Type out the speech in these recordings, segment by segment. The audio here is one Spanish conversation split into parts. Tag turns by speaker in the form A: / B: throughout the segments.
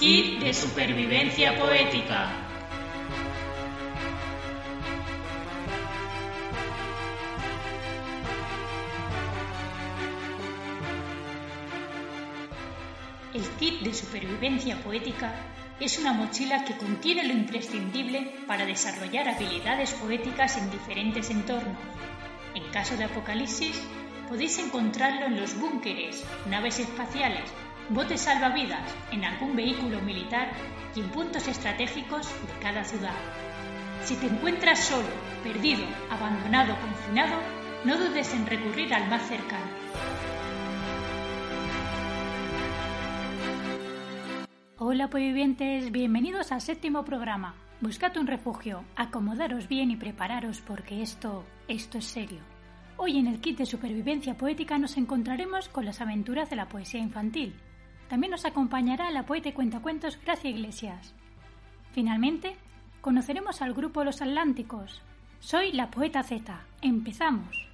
A: Kit de supervivencia poética. El kit de supervivencia poética es una mochila que contiene lo imprescindible para desarrollar habilidades poéticas en diferentes entornos. En caso de apocalipsis, podéis encontrarlo en los búnkeres, naves espaciales, botes salvavidas, en algún vehículo militar y en puntos estratégicos de cada ciudad. Si te encuentras solo, perdido, abandonado, confinado, no dudes en recurrir al más cercano.
B: Hola vivientes, bienvenidos al séptimo programa. Buscad un refugio, acomodaros bien y prepararos porque esto, esto es serio. Hoy en el kit de supervivencia poética nos encontraremos con las aventuras de la poesía infantil. También nos acompañará la poeta y cuentacuentos Gracia Iglesias. Finalmente, conoceremos al grupo Los Atlánticos. Soy la poeta Z. Empezamos.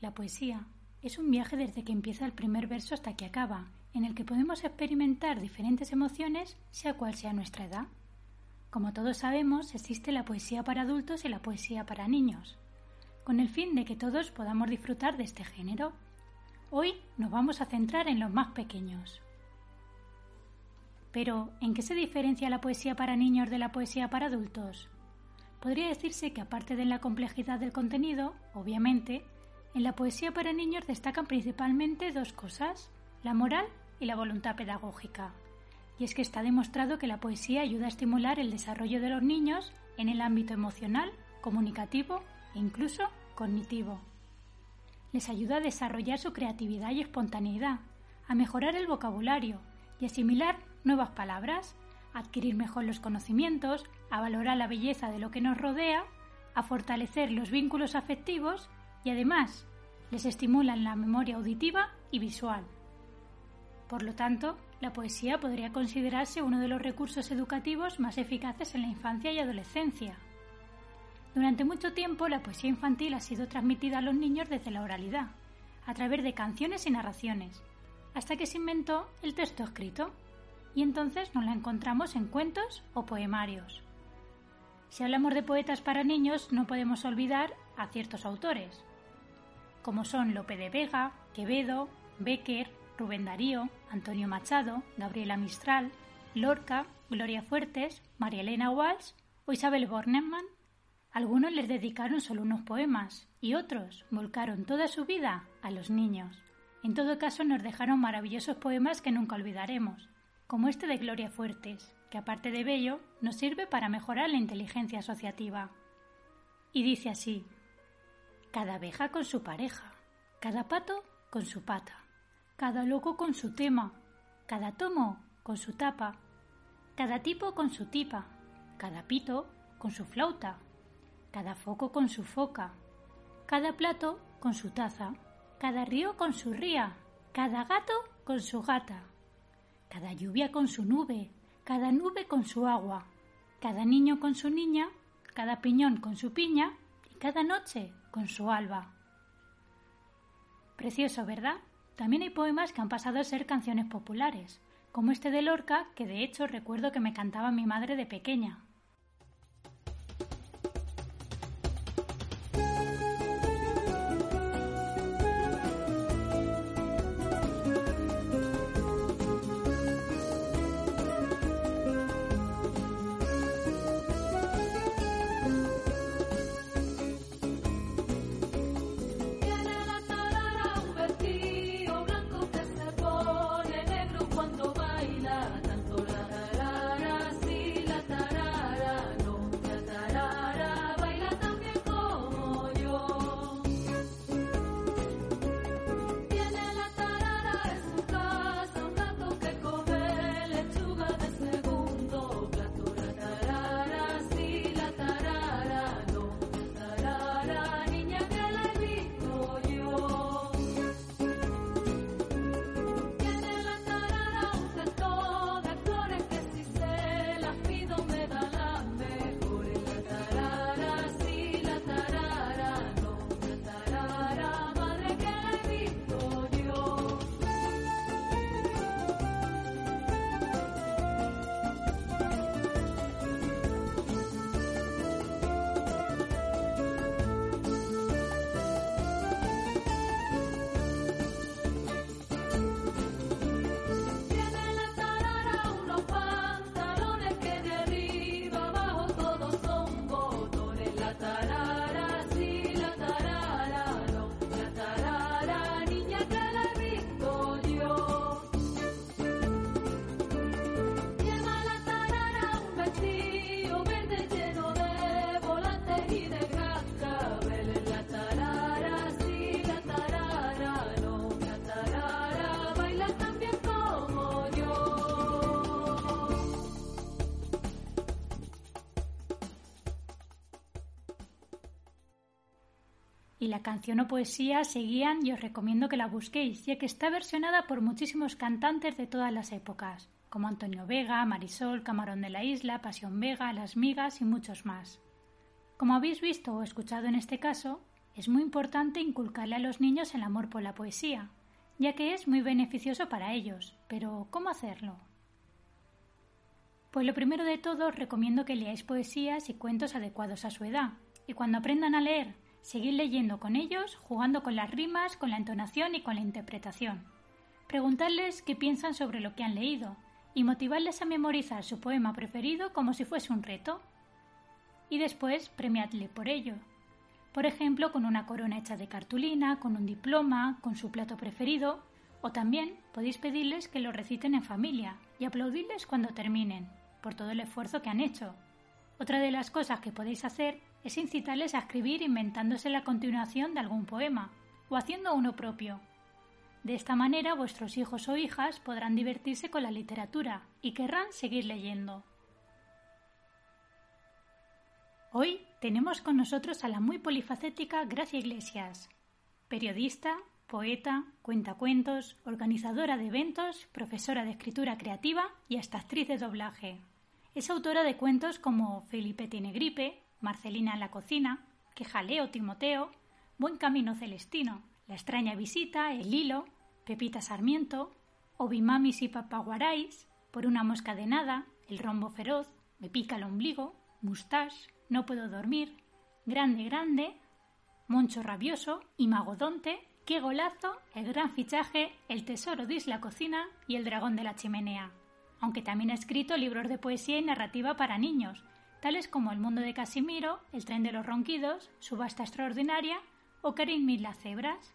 B: La poesía es un viaje desde que empieza el primer verso hasta que acaba, en el que podemos experimentar diferentes emociones, sea cual sea nuestra edad. Como todos sabemos, existe la poesía para adultos y la poesía para niños, con el fin de que todos podamos disfrutar de este género. Hoy nos vamos a centrar en los más pequeños. Pero, ¿en qué se diferencia la poesía para niños de la poesía para adultos? Podría decirse que aparte de la complejidad del contenido, obviamente, en la poesía para niños destacan principalmente dos cosas, la moral y la voluntad pedagógica. Y es que está demostrado que la poesía ayuda a estimular el desarrollo de los niños en el ámbito emocional, comunicativo e incluso cognitivo. Les ayuda a desarrollar su creatividad y espontaneidad, a mejorar el vocabulario y asimilar nuevas palabras, a adquirir mejor los conocimientos, a valorar la belleza de lo que nos rodea, a fortalecer los vínculos afectivos y además les estimulan la memoria auditiva y visual. Por lo tanto, la poesía podría considerarse uno de los recursos educativos más eficaces en la infancia y adolescencia. Durante mucho tiempo la poesía infantil ha sido transmitida a los niños desde la oralidad, a través de canciones y narraciones, hasta que se inventó el texto escrito, y entonces nos la encontramos en cuentos o poemarios. Si hablamos de poetas para niños, no podemos olvidar a ciertos autores, como son Lope de Vega, Quevedo, Becker, Rubén Darío, Antonio Machado, Gabriela Mistral, Lorca, Gloria Fuertes, María Elena Walsh o Isabel Bornemann. Algunos les dedicaron solo unos poemas y otros volcaron toda su vida a los niños. En todo caso nos dejaron maravillosos poemas que nunca olvidaremos, como este de Gloria Fuertes, que aparte de bello nos sirve para mejorar la inteligencia asociativa. Y dice así, cada abeja con su pareja, cada pato con su pata, cada loco con su tema, cada tomo con su tapa, cada tipo con su tipa, cada pito con su flauta, cada foco con su foca, cada plato con su taza, cada río con su ría, cada gato con su gata, cada lluvia con su nube, cada nube con su agua, cada niño con su niña, cada piñón con su piña y cada noche con su alba. Precioso, ¿verdad? También hay poemas que han pasado a ser canciones populares, como este de Lorca, que de hecho recuerdo que me cantaba mi madre de pequeña. Y la canción o poesía seguían y os recomiendo que la busquéis, ya que está versionada por muchísimos cantantes de todas las épocas, como Antonio Vega, Marisol, Camarón de la Isla, Pasión Vega, Las Migas y muchos más. Como habéis visto o escuchado en este caso, es muy importante inculcarle a los niños el amor por la poesía, ya que es muy beneficioso para ellos. Pero, ¿cómo hacerlo? Pues lo primero de todo os recomiendo que leáis poesías y cuentos adecuados a su edad, y cuando aprendan a leer, seguid leyendo con ellos, jugando con las rimas, con la entonación y con la interpretación. Preguntadles qué piensan sobre lo que han leído, y motivarles a memorizar su poema preferido como si fuese un reto. Y después premiadle por ello, por ejemplo, con una corona hecha de cartulina, con un diploma, con su plato preferido, o también podéis pedirles que lo reciten en familia y aplaudirles cuando terminen, por todo el esfuerzo que han hecho. Otra de las cosas que podéis hacer es incitarles a escribir inventándose la continuación de algún poema, o haciendo uno propio. De esta manera vuestros hijos o hijas podrán divertirse con la literatura y querrán seguir leyendo. Hoy tenemos con nosotros a la muy polifacética Gracia Iglesias, periodista, poeta, cuentacuentos, organizadora de eventos, profesora de escritura creativa y hasta actriz de doblaje. Es autora de cuentos como Felipe tiene gripe, Marcelina en la cocina, Que jaleo Timoteo, Buen camino Celestino, La extraña visita, El hilo, Pepita Sarmiento, Obimamis y Papaguarais, Por una mosca de nada, El rombo feroz, Me pica el ombligo, Mustache, no puedo dormir, Grande Grande, Moncho Rabioso y Magodonte, Qué golazo, El gran fichaje, El tesoro de Isla Cocina y El dragón de la chimenea. Aunque también ha escrito libros de poesía y narrativa para niños, tales como El mundo de Casimiro, El tren de los ronquidos, Subasta extraordinaria o Karin Mil las cebras.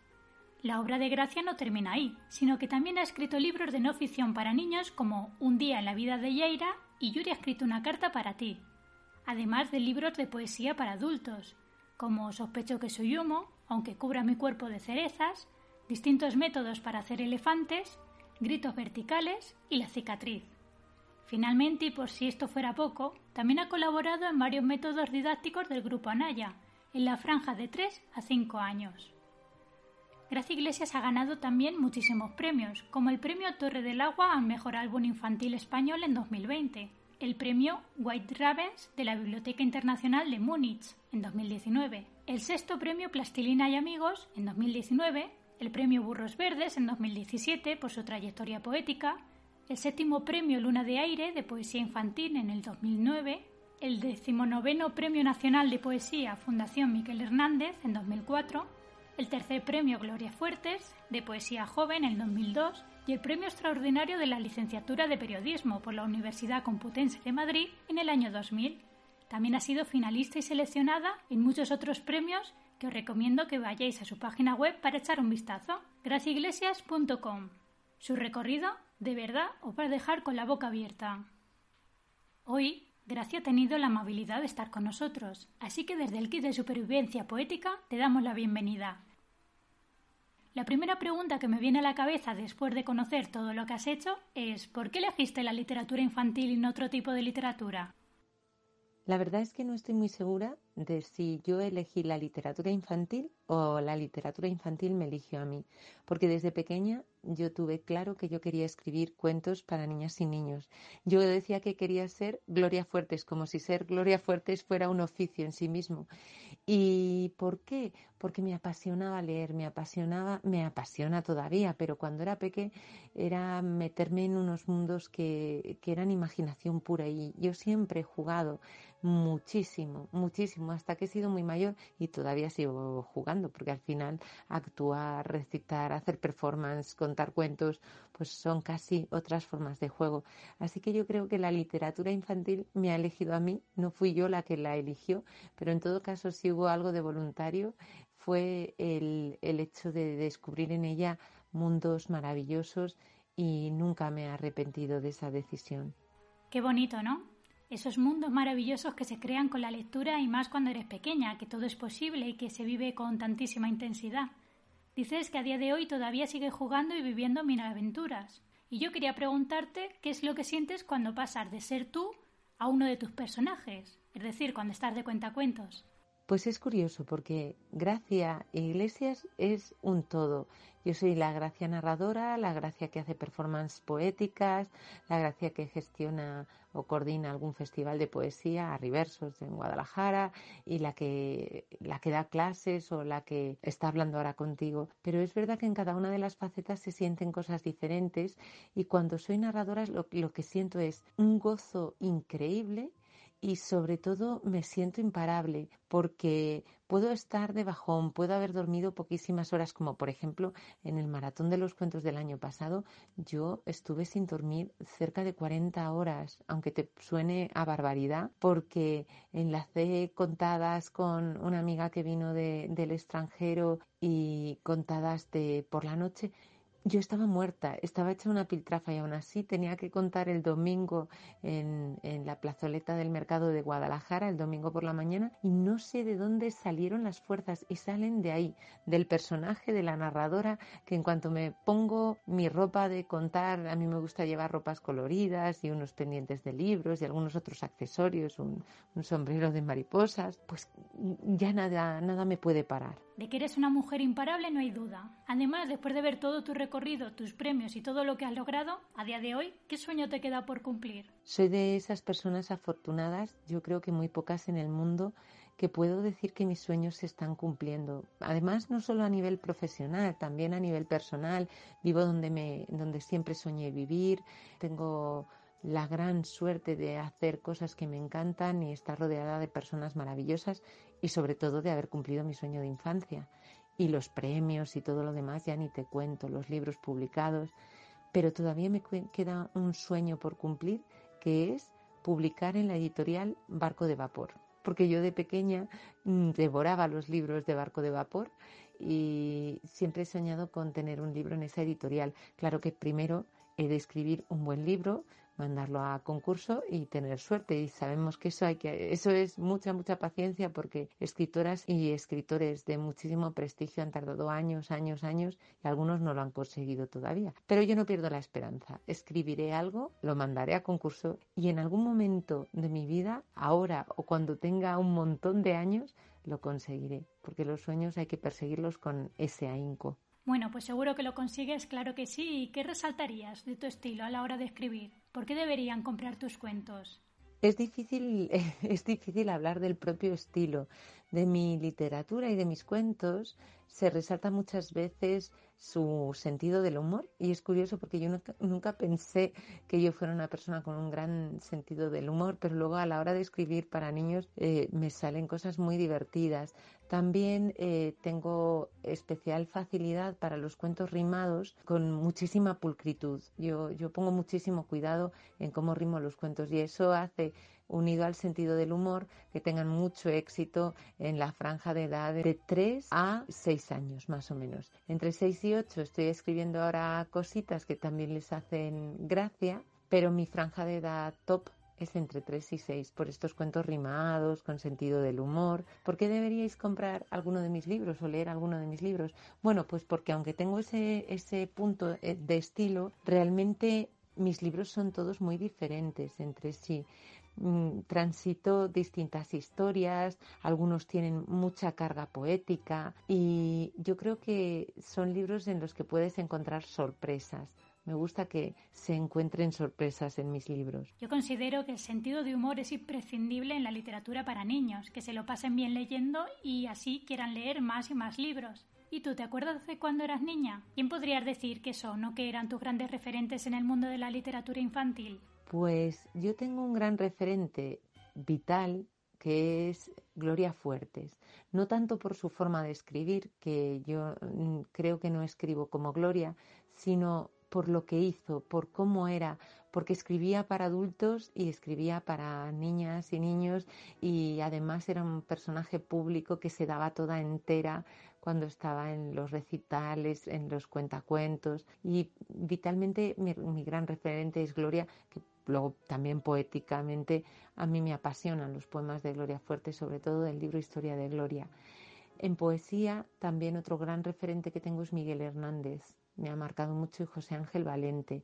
B: La obra de Gracia no termina ahí, sino que también ha escrito libros de no ficción para niños como Un día en la vida de Yeira y Yuri ha escrito una carta para ti, además de libros de poesía para adultos, como Sospecho que soy humo, aunque cubra mi cuerpo de cerezas, distintos métodos para hacer elefantes, gritos verticales y la cicatriz. Finalmente, y por si esto fuera poco, también ha colaborado en varios métodos didácticos del Grupo Anaya, en la franja de 3 a 5 años. Gracia Iglesias ha ganado también muchísimos premios, como el Premio Torre del Agua al Mejor Álbum Infantil Español en 2020, el premio White Ravens de la Biblioteca Internacional de Múnich en 2019, el sexto premio Plastilina y Amigos en 2019, el premio Burros Verdes en 2017 por su trayectoria poética, el séptimo premio Luna de Aire de Poesía Infantil en el 2009, el decimonoveno Premio Nacional de Poesía Fundación Miquel Hernández en 2004, el tercer premio Gloria Fuertes de Poesía Joven en 2002 y el Premio Extraordinario de la Licenciatura de Periodismo por la Universidad Complutense de Madrid en el año 2000. También ha sido finalista y seleccionada en muchos otros premios que os recomiendo que vayáis a su página web para echar un vistazo, graciaiglesias.com. Su recorrido, de verdad, os va a dejar con la boca abierta. Hoy, Gracia ha tenido la amabilidad de estar con nosotros, así que desde el kit de supervivencia poética te damos la bienvenida. La primera pregunta que me viene a la cabeza después de conocer todo lo que has hecho es ¿por qué elegiste la literatura infantil y no otro tipo de literatura?
C: La verdad es que no estoy muy segura de si yo elegí la literatura infantil o la literatura infantil me eligió a mí, porque desde pequeña yo tuve claro que yo quería escribir cuentos para niñas y niños. Yo decía que quería ser Gloria Fuertes, como si ser Gloria Fuertes fuera un oficio en sí mismo. ¿Y por qué? Porque me apasionaba leer, me apasionaba, me apasiona todavía, pero cuando era pequeña era meterme en unos mundos que, que eran imaginación pura y yo siempre he jugado muchísimo, muchísimo hasta que he sido muy mayor y todavía sigo jugando, porque al final actuar, recitar, hacer performance, contar cuentos, pues son casi otras formas de juego. Así que yo creo que la literatura infantil me ha elegido a mí, no fui yo la que la eligió, pero en todo caso si hubo algo de voluntario fue el, el hecho de descubrir en ella mundos maravillosos y nunca me he arrepentido de esa decisión.
B: Qué bonito, ¿no? Esos mundos maravillosos que se crean con la lectura y más cuando eres pequeña, que todo es posible y que se vive con tantísima intensidad. Dices que a día de hoy todavía sigues jugando y viviendo mil aventuras. Y yo quería preguntarte qué es lo que sientes cuando pasas de ser tú a uno de tus personajes, es decir, cuando estás de cuentacuentos.
C: Pues es curioso porque Gracia e Iglesias es un todo. Yo soy la Gracia narradora, la Gracia que hace performances poéticas, la Gracia que gestiona o coordina algún festival de poesía, a Riversos en Guadalajara, y la que, la que da clases o la que está hablando ahora contigo. Pero es verdad que en cada una de las facetas se sienten cosas diferentes y cuando soy narradora lo, lo que siento es un gozo increíble y sobre todo me siento imparable porque puedo estar de bajón, puedo haber dormido poquísimas horas, como por ejemplo en el maratón de los cuentos del año pasado, yo estuve sin dormir cerca de 40 horas, aunque te suene a barbaridad, porque enlacé contadas con una amiga que vino de, del extranjero y contadas de por la noche yo estaba muerta, estaba hecha una piltrafa y aún así tenía que contar el domingo en, la plazoleta del mercado de Guadalajara, el domingo por la mañana, y no sé de dónde salieron las fuerzas y salen de ahí, del personaje, de la narradora, que en cuanto me pongo mi ropa de contar, a mí me gusta llevar ropas coloridas y unos pendientes de libros y algunos otros accesorios, un, un sombrero de mariposas, pues ya nada, nada me puede parar.
B: De que eres una mujer imparable no hay duda. Además, después de ver todo tu recorrido, tus premios y todo lo que has logrado, a día de hoy, ¿qué sueño te queda por cumplir?
C: Soy de esas personas afortunadas, yo creo que muy pocas en el mundo, que puedo decir que mis sueños se están cumpliendo. Además, no solo a nivel profesional, también a nivel personal. Vivo donde, me, donde siempre soñé vivir. Tengo la gran suerte de hacer cosas que me encantan y estar rodeada de personas maravillosas y sobre todo de haber cumplido mi sueño de infancia. Y los premios y todo lo demás ya ni te cuento, los libros publicados, pero todavía me queda un sueño por cumplir que es publicar en la editorial Barco de Vapor, porque yo de pequeña mm, devoraba los libros de Barco de Vapor y siempre he soñado con tener un libro en esa editorial. Claro que primero he de escribir un buen libro, mandarlo a concurso y tener suerte. Y sabemos que eso hay que, eso es mucha, mucha paciencia porque escritoras y escritores de muchísimo prestigio han tardado años, años, años y algunos no lo han conseguido todavía. Pero yo no pierdo la esperanza. Escribiré algo, lo mandaré a concurso y en algún momento de mi vida, ahora o cuando tenga un montón de años, lo conseguiré. Porque los sueños hay que perseguirlos con ese ahínco.
B: Bueno, pues seguro que lo consigues, claro que sí. ¿Y qué resaltarías de tu estilo a la hora de escribir? ¿Por qué deberían comprar tus cuentos?
C: Es difícil, es difícil hablar del propio estilo. De mi literatura y de mis cuentos se resalta muchas veces su sentido del humor y es curioso porque yo nunca, pensé que yo fuera una persona con un gran sentido del humor, pero luego a la hora de escribir para niños eh, me salen cosas muy divertidas. También eh, tengo especial facilidad para los cuentos rimados con muchísima pulcritud. Yo, yo pongo muchísimo cuidado en cómo rimo los cuentos y eso hace unido al sentido del humor, que tengan mucho éxito en la franja de edad de 3 a 6 años, más o menos. Entre 6 y 8 estoy escribiendo ahora cositas que también les hacen gracia, pero mi franja de edad top es entre 3 y 6 por estos cuentos rimados, con sentido del humor. ¿Por qué deberíais comprar alguno de mis libros o leer alguno de mis libros? Bueno, pues porque aunque tengo ese, ese punto eh, de estilo, realmente mis libros son todos muy diferentes entre sí. Transito distintas historias, algunos tienen mucha carga poética y yo creo que son libros en los que puedes encontrar sorpresas. Me gusta que se encuentren sorpresas en mis libros.
B: Yo considero que el sentido de humor es imprescindible en la literatura para niños, que se lo pasen bien leyendo y así quieran leer más y más libros. ¿Y tú te acuerdas de cuando eras niña? ¿Quién podrías decir que son o que eran tus grandes referentes en el mundo de la literatura infantil?
C: Pues yo tengo un gran referente vital que es Gloria Fuertes. No tanto por su forma de escribir, que yo mm, creo que no escribo como Gloria, sino por lo que hizo, por cómo era, porque escribía para adultos y escribía para niñas y niños y además era un personaje público que se daba toda entera cuando estaba en los recitales, en los cuentacuentos y vitalmente mi, gran referente es Gloria, Luego también poéticamente a mí me apasionan los poemas de Gloria Fuerte, sobre todo del libro Historia de Gloria. En poesía también otro gran referente que tengo es Miguel Hernández, me ha marcado mucho y José Ángel Valente.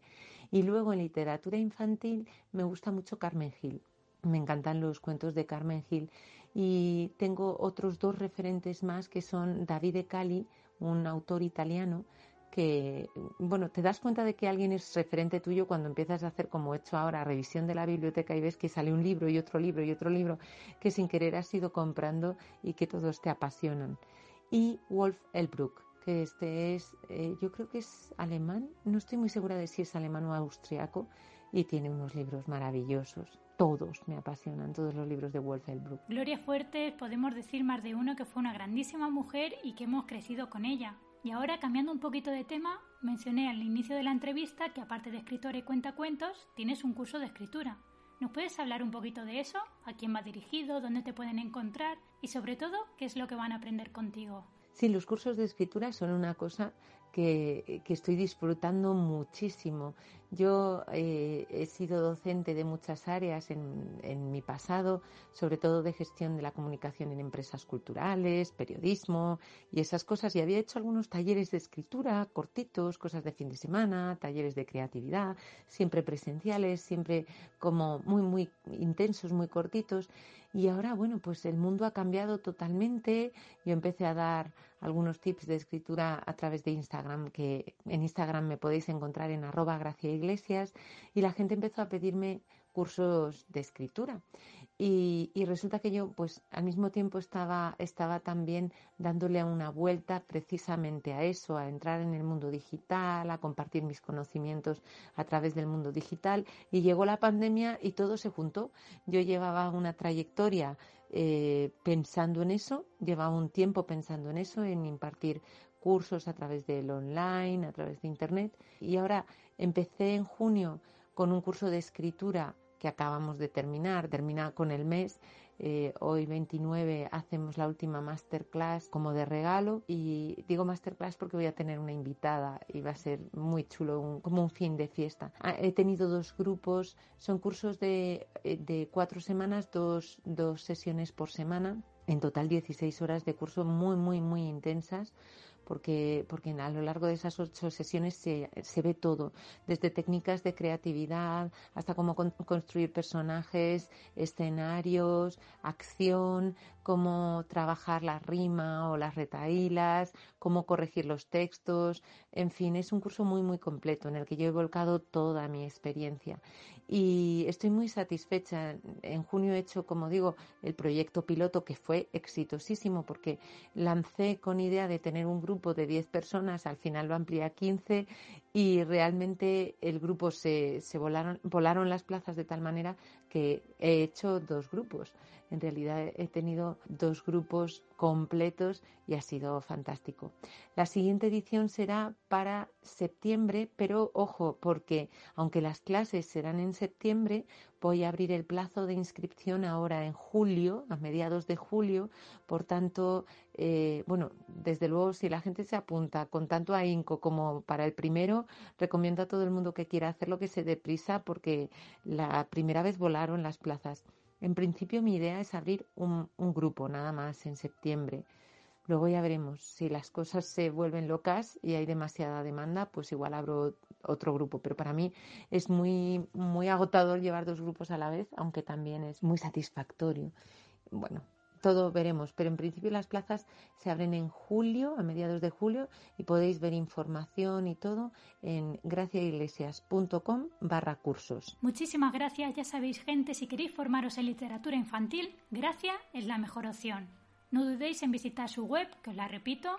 C: Y luego en literatura infantil me gusta mucho Carmen Gil. Me encantan los cuentos de Carmen Gil Y tengo otros dos referentes más que son Davide Cali, un autor italiano, que, bueno, te das cuenta de que alguien es referente tuyo cuando empiezas a hacer, como he hecho ahora, revisión de la biblioteca y ves que sale un libro y otro libro y otro libro que sin querer has ido comprando y que todos te apasionan. Y Wolf Elbruck, que este es, eh, yo creo que es alemán, no estoy muy segura de si es alemán o austriaco, y tiene unos libros maravillosos. Todos me apasionan, todos los libros de Wolf Elbruck.
B: Gloria Fuertes, podemos decir más de uno que fue una grandísima mujer y que hemos crecido con ella. Y ahora, cambiando un poquito de tema, mencioné al inicio de la entrevista que aparte de escritora y cuentacuentos, tienes un curso de escritura. ¿Nos puedes hablar un poquito de eso? ¿A quién va dirigido? ¿Dónde te pueden encontrar? Y sobre todo, ¿qué es lo que van a aprender contigo?
C: Sí, los cursos de escritura son una cosa que, estoy disfrutando muchísimo. Yo eh, he sido docente de muchas áreas en, en, mi pasado, sobre todo de gestión de la comunicación en empresas culturales, periodismo y esas cosas. Y había hecho algunos talleres de escritura cortitos, cosas de fin de semana, talleres de creatividad, siempre presenciales, siempre como muy, muy intensos, muy cortitos. Y ahora, bueno, pues el mundo ha cambiado totalmente. Yo empecé a dar algunos tips de escritura a través de Instagram, que en Instagram me podéis encontrar en arroba Gracia Iglesias, y la gente empezó a pedirme cursos de escritura. Y, resulta que yo, pues al mismo tiempo estaba, estaba también dándole una vuelta precisamente a eso, a entrar en el mundo digital, a compartir mis conocimientos a través del mundo digital. Y llegó la pandemia y todo se juntó. Yo llevaba una trayectoria eh, pensando en eso, llevaba un tiempo pensando en eso, en impartir cursos a través del online, a través de internet. Y ahora empecé en junio con un curso de escritura que acabamos de terminar, termina con el mes. Eh, hoy 29 hacemos la última masterclass como de regalo y digo masterclass porque voy a tener una invitada y va a ser muy chulo, como un fin de fiesta. Ah, he tenido dos grupos, son cursos de, eh, de cuatro semanas, dos, dos sesiones por semana, en total 16 horas de curso muy, muy, muy intensas porque, porque a lo largo de esas ocho sesiones se, se ve todo, desde técnicas de creatividad hasta cómo construir personajes, escenarios, acción, cómo trabajar la rima o las retaílas, cómo corregir los textos, en fin, es un curso muy, muy completo en el que yo he volcado toda mi experiencia y estoy muy satisfecha. En junio he hecho, como digo, el proyecto piloto que fue exitosísimo porque lancé con idea de tener un grupo de 10 personas, al final lo amplié a 15 y realmente el grupo se, se volaron, volaron las plazas de tal manera que he hecho dos grupos. En realidad he tenido dos grupos completos y ha sido fantástico. La siguiente edición será para septiembre, pero ojo, porque aunque las clases serán en septiembre, voy a abrir el plazo de inscripción ahora en julio, a mediados de julio. Por tanto, eh, bueno, desde luego, si la gente se apunta con tanto ahínco como para el primero, recomiendo a todo el mundo que quiera hacerlo que se dé prisa porque la primera vez volaron las plazas. En principio mi idea es abrir un, grupo nada más en septiembre. Luego ya veremos si las cosas se vuelven locas y hay demasiada demanda, pues igual abro otro grupo. Pero para mí es muy, muy agotador llevar dos grupos a la vez, aunque también es muy satisfactorio. Bueno, todo veremos, pero en principio las plazas se abren en julio, a mediados de julio, y podéis ver información y todo en graciaiglesias.com barra cursos.
B: Muchísimas gracias, ya sabéis gente, si queréis formaros en literatura infantil, Gracia es la mejor opción. No dudéis en visitar su web, que os la repito,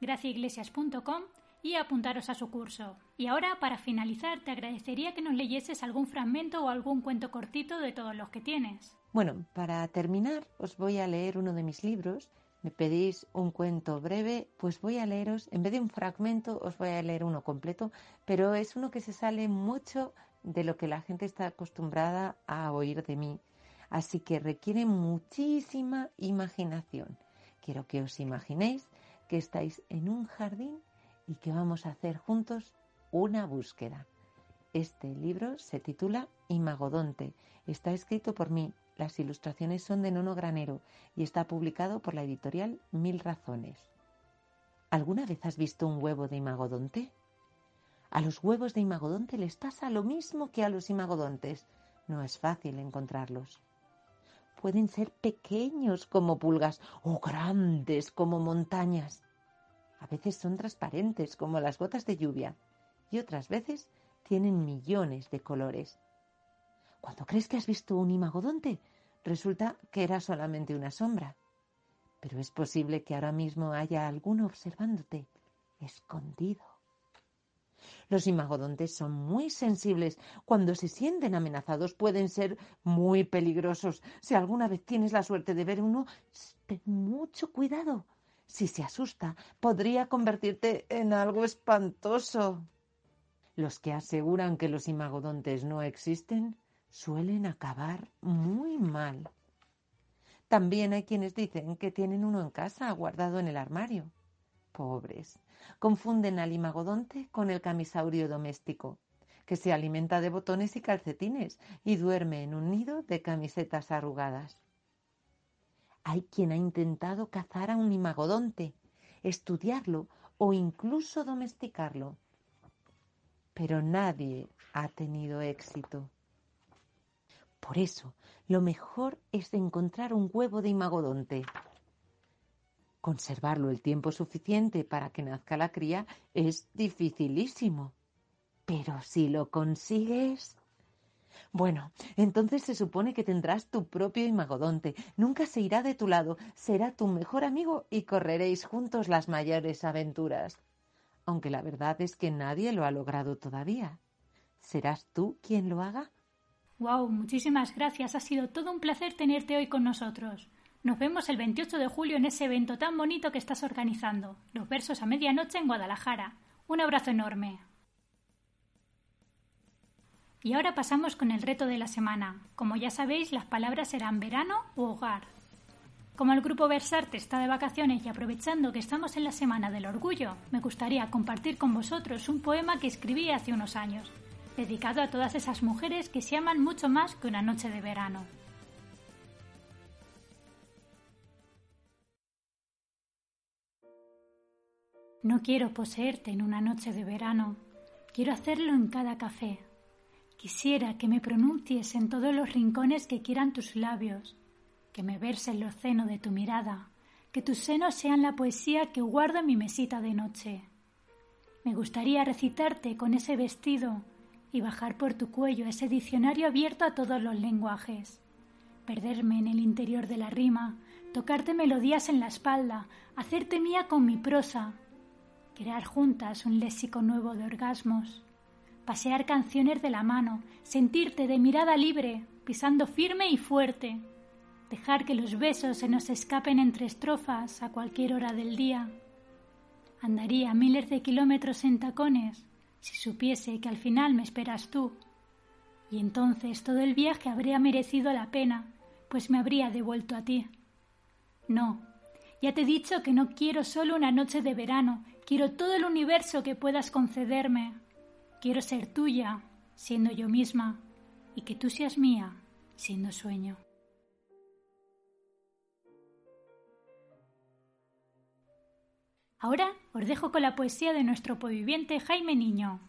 B: graciaiglesias.com y apuntaros a su curso. Y ahora, para finalizar, te agradecería que nos leyeses algún fragmento o algún cuento cortito de todos los que tienes.
C: Bueno, para terminar os voy a leer uno de mis libros. Me pedís un cuento breve, pues voy a leeros, en vez de un fragmento, os voy a leer uno completo, pero es uno que se sale mucho de lo que la gente está acostumbrada a oír de mí. Así que requiere muchísima imaginación. Quiero que os imaginéis que estáis en un jardín y que vamos a hacer juntos una búsqueda. Este libro se titula Imagodonte. Está escrito por mí, las ilustraciones son de Nono Granero y está publicado por la editorial Mil Razones. ¿Alguna vez has visto un huevo de imagodonte? A los huevos de imagodonte les pasa lo mismo que a los imagodontes. No es fácil encontrarlos. pueden ser pequeños como pulgas o grandes como montañas. A veces son transparentes como las gotas de lluvia y otras veces tienen millones de colores. Cuando crees que has visto un imagodonte, resulta que era solamente una sombra. Pero es posible que ahora mismo haya alguno observándote, escondido. Los imagodontes son muy sensibles. Cuando se sienten amenazados pueden ser muy peligrosos. Si alguna vez tienes la suerte de ver uno, ten mucho cuidado. Si se asusta, podría convertirte en algo espantoso. Los que aseguran que los imagodontes no existen suelen acabar muy mal. También hay quienes dicen que tienen uno en casa guardado en el armario. Pobres, confunden al imagodonte con el camisaurio doméstico, que se alimenta de botones y calcetines y duerme en un nido de camisetas arrugadas. Hay quien ha intentado cazar a un imagodonte, estudiarlo o incluso domesticarlo, pero nadie ha tenido éxito. Por eso, lo mejor es encontrar un huevo de imagodonte. Conservarlo el tiempo suficiente para que nazca la cría es dificilísimo. Pero si lo consigues... Bueno, entonces se supone que tendrás tu propio imagodonte. Nunca se irá de tu lado, será tu mejor amigo y correréis juntos las mayores aventuras. Aunque la verdad es que nadie lo ha logrado todavía. ¿Serás tú quien lo haga?
B: Wow, muchísimas gracias. Ha sido todo un placer tenerte hoy con nosotros. Nos vemos el 28 de julio en ese evento tan bonito que estás organizando, Los Versos a Medianoche en Guadalajara. Un abrazo enorme. Y ahora pasamos con el reto de la semana. Como ya sabéis, las palabras serán verano u hogar. Como el grupo Versarte está de vacaciones y aprovechando que estamos en la Semana del Orgullo, me gustaría compartir con vosotros un poema que escribí hace unos años dedicado a todas esas mujeres que se aman mucho más que una noche de verano. No quiero poseerte en una noche de verano, quiero hacerlo en cada café. Quisiera que me pronuncies en todos los rincones que quieran tus labios, que me verse el océano de tu mirada, que tus senos sean la poesía que guardo en mi mesita de noche. Me gustaría recitarte con ese vestido y bajar por tu cuello ese diccionario abierto a todos los lenguajes. Perderme en el interior de la rima, tocarte melodías en la espalda, hacerte mía con mi prosa, crear juntas un léxico nuevo de orgasmos, pasear canciones de la mano, sentirte de mirada libre, pisando firme y fuerte, dejar que los besos se nos escapen entre estrofas a cualquier hora del día. Andaría miles de kilómetros en tacones si supiese que al final me esperas tú. Y entonces todo el viaje habría merecido la pena, pues me habría devuelto a ti. No, ya te he dicho que no quiero solo una noche de verano, quiero todo el universo que puedas concederme. Quiero ser tuya, siendo yo misma, y que tú seas mía, siendo sueño. Ahora os dejo con la poesía de nuestro poviviente Jaime Niño.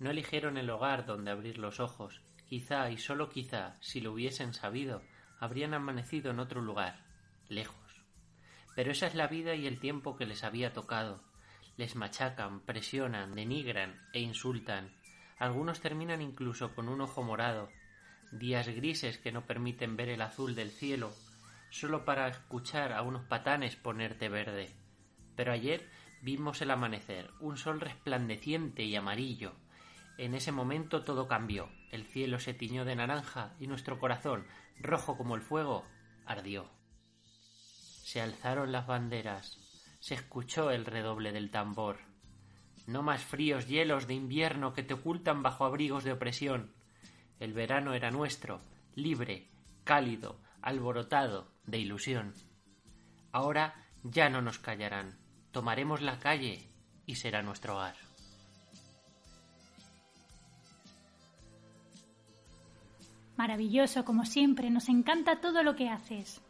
D: No eligieron el hogar donde abrir los ojos. Quizá y sólo quizá, si lo hubiesen sabido, habrían amanecido en otro lugar, lejos. Pero esa es la vida y el tiempo que les había tocado. Les machacan, presionan, denigran e insultan. Algunos terminan incluso con un ojo morado. Días grises que no permiten ver el azul del cielo solo para escuchar a unos patanes ponerte verde. Pero ayer vimos el amanecer, un sol resplandeciente y amarillo. En ese momento todo cambió, el cielo se tiñó de naranja y nuestro corazón, rojo como el fuego, ardió. Se alzaron las banderas, se escuchó el redoble del tambor. No más fríos hielos de invierno que te ocultan bajo abrigos de opresión. El verano era nuestro, libre, cálido, alborotado, de ilusión. Ahora ya no nos callarán, tomaremos la calle y será nuestro hogar.
B: Maravilloso, como siempre, nos encanta todo lo que haces.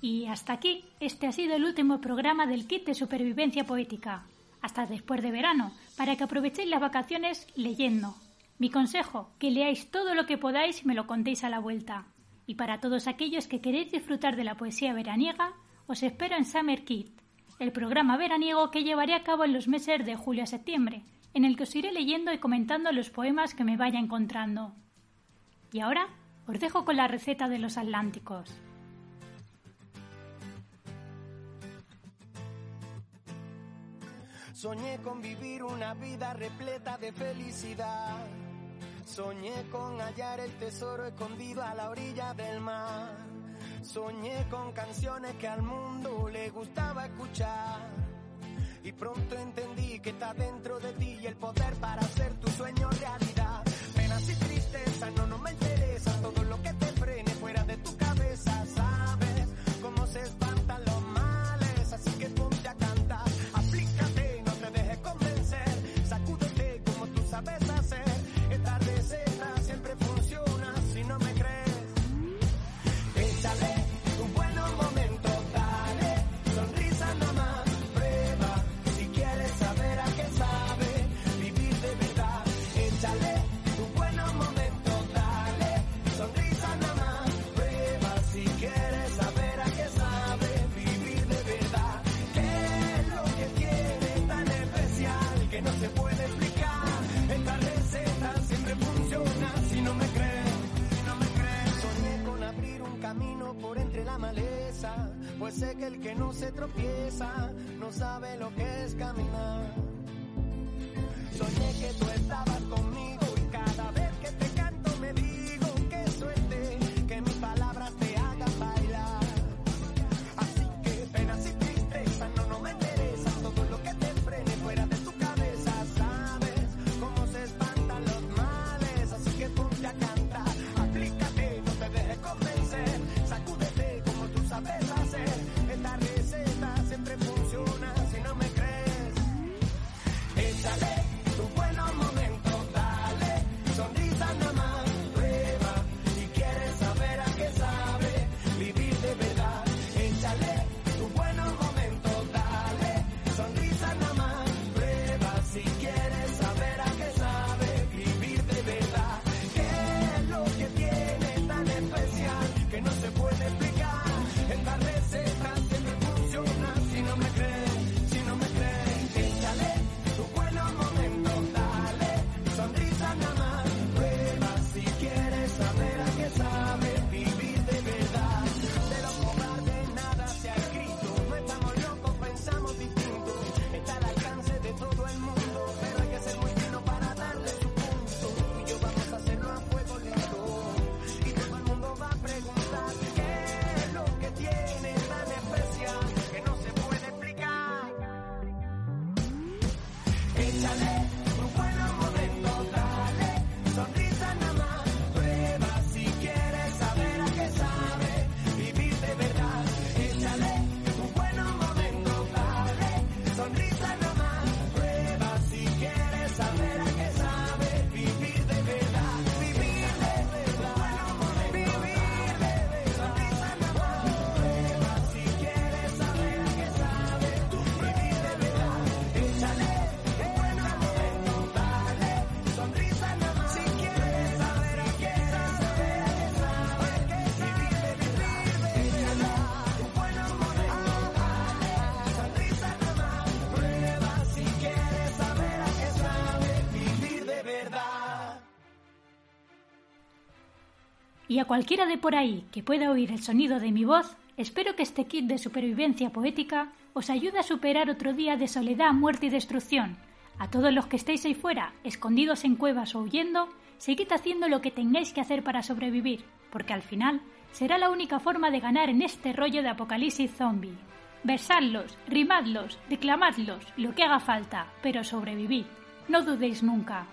B: Y hasta aquí, este ha sido el último programa del kit de supervivencia poética. Hasta después de verano, para que aprovechéis las vacaciones leyendo. Mi consejo, que leáis todo lo que podáis y me lo contéis a la vuelta. Y para todos aquellos que queréis disfrutar de la poesía veraniega, os espero en Summer Kid, el programa veraniego que llevaré a cabo en los meses de julio a septiembre, en el que os iré leyendo y comentando los poemas que me vaya encontrando. Y ahora os dejo con la receta de los Atlánticos.
E: Soñé con vivir una vida repleta de felicidad. Soñé con hallar el tesoro escondido a la orilla del mar. Soñé con canciones que al mundo le gustaba escuchar. Y pronto entendí que está dentro de ti el poder para hacer tu sueño realidad. Penas y tristeza no, no me interesa. Todo lo que te sabe lo que
B: Y a cualquiera de por ahí que pueda oír el sonido de mi voz, espero que este kit de supervivencia poética os ayude a superar otro día de soledad, muerte y destrucción. A todos los que estéis ahí fuera, escondidos en cuevas o huyendo, seguid haciendo lo que tengáis que hacer para sobrevivir, porque al final será la única forma de ganar en este rollo de apocalipsis zombie. Versadlos, rimadlos, declamadlos, lo que haga falta, pero sobrevivid. No dudéis nunca.